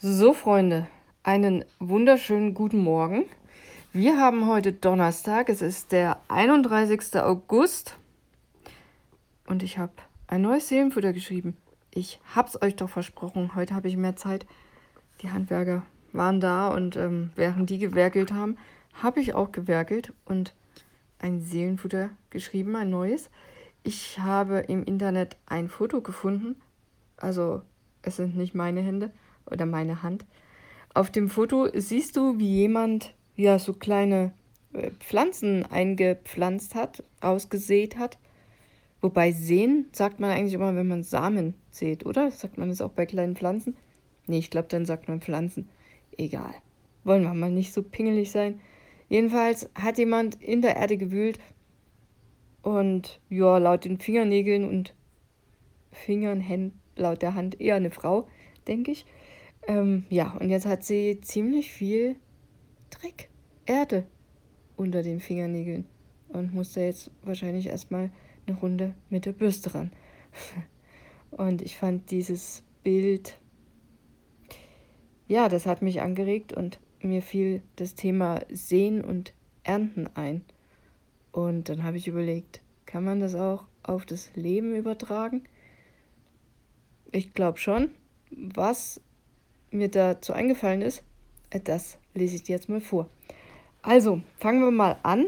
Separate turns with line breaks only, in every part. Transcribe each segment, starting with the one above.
So, Freunde, einen wunderschönen guten Morgen. Wir haben heute Donnerstag, es ist der 31. August und ich habe ein neues Seelenfutter geschrieben. Ich habe es euch doch versprochen, heute habe ich mehr Zeit. Die Handwerker waren da und ähm, während die gewerkelt haben, habe ich auch gewerkelt und ein Seelenfutter geschrieben, ein neues. Ich habe im Internet ein Foto gefunden, also es sind nicht meine Hände oder meine Hand. Auf dem Foto siehst du, wie jemand ja so kleine äh, Pflanzen eingepflanzt hat, ausgesät hat. Wobei sehen sagt man eigentlich immer, wenn man Samen sät, oder? Sagt man das auch bei kleinen Pflanzen? Nee, ich glaube, dann sagt man Pflanzen. Egal. Wollen wir mal nicht so pingelig sein. Jedenfalls hat jemand in der Erde gewühlt und ja, laut den Fingernägeln und Fingern, Händen, laut der Hand eher eine Frau, denke ich, ähm, ja, und jetzt hat sie ziemlich viel Dreck, Erde unter den Fingernägeln und musste jetzt wahrscheinlich erstmal eine Runde mit der Bürste ran. und ich fand dieses Bild, ja, das hat mich angeregt und mir fiel das Thema Sehen und Ernten ein. Und dann habe ich überlegt, kann man das auch auf das Leben übertragen? Ich glaube schon. Was mir dazu eingefallen ist, äh, das lese ich dir jetzt mal vor. Also, fangen wir mal an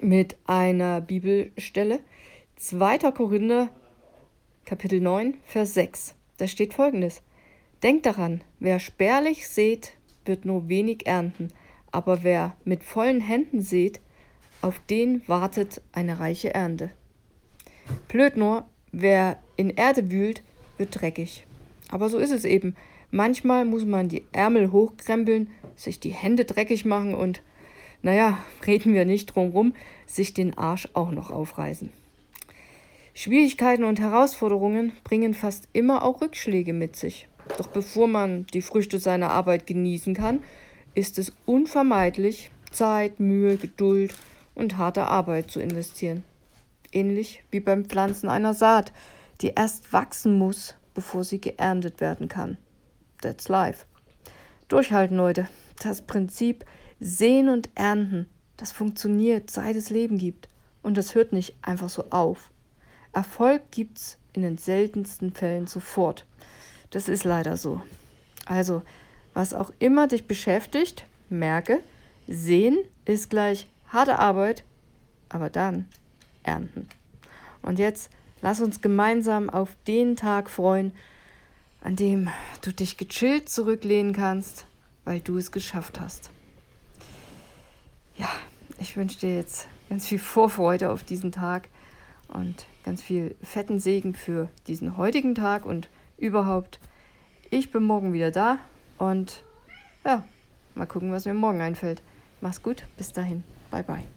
mit einer Bibelstelle. 2. Korinther, Kapitel 9, Vers 6. Da steht folgendes. Denkt daran, wer spärlich sät, wird nur wenig ernten, aber wer mit vollen Händen sät, auf den wartet eine reiche Ernte. Blöd nur, wer in Erde wühlt, wird dreckig. Aber so ist es eben. Manchmal muss man die Ärmel hochkrempeln, sich die Hände dreckig machen und, naja, reden wir nicht drum rum, sich den Arsch auch noch aufreißen. Schwierigkeiten und Herausforderungen bringen fast immer auch Rückschläge mit sich. Doch bevor man die Früchte seiner Arbeit genießen kann, ist es unvermeidlich, Zeit, Mühe, Geduld und harte Arbeit zu investieren. Ähnlich wie beim Pflanzen einer Saat, die erst wachsen muss, bevor sie geerntet werden kann. That's life. Durchhalten, Leute. Das Prinzip Sehen und Ernten, das funktioniert, seit es Leben gibt. Und das hört nicht einfach so auf. Erfolg gibt's in den seltensten Fällen sofort. Das ist leider so. Also, was auch immer dich beschäftigt, merke, sehen ist gleich harte Arbeit, aber dann ernten. Und jetzt lass uns gemeinsam auf den Tag freuen, an dem du dich gechillt zurücklehnen kannst, weil du es geschafft hast. Ja, ich wünsche dir jetzt ganz viel Vorfreude auf diesen Tag und ganz viel fetten Segen für diesen heutigen Tag und überhaupt. Ich bin morgen wieder da und ja, mal gucken, was mir morgen einfällt. Mach's gut, bis dahin. Bye bye.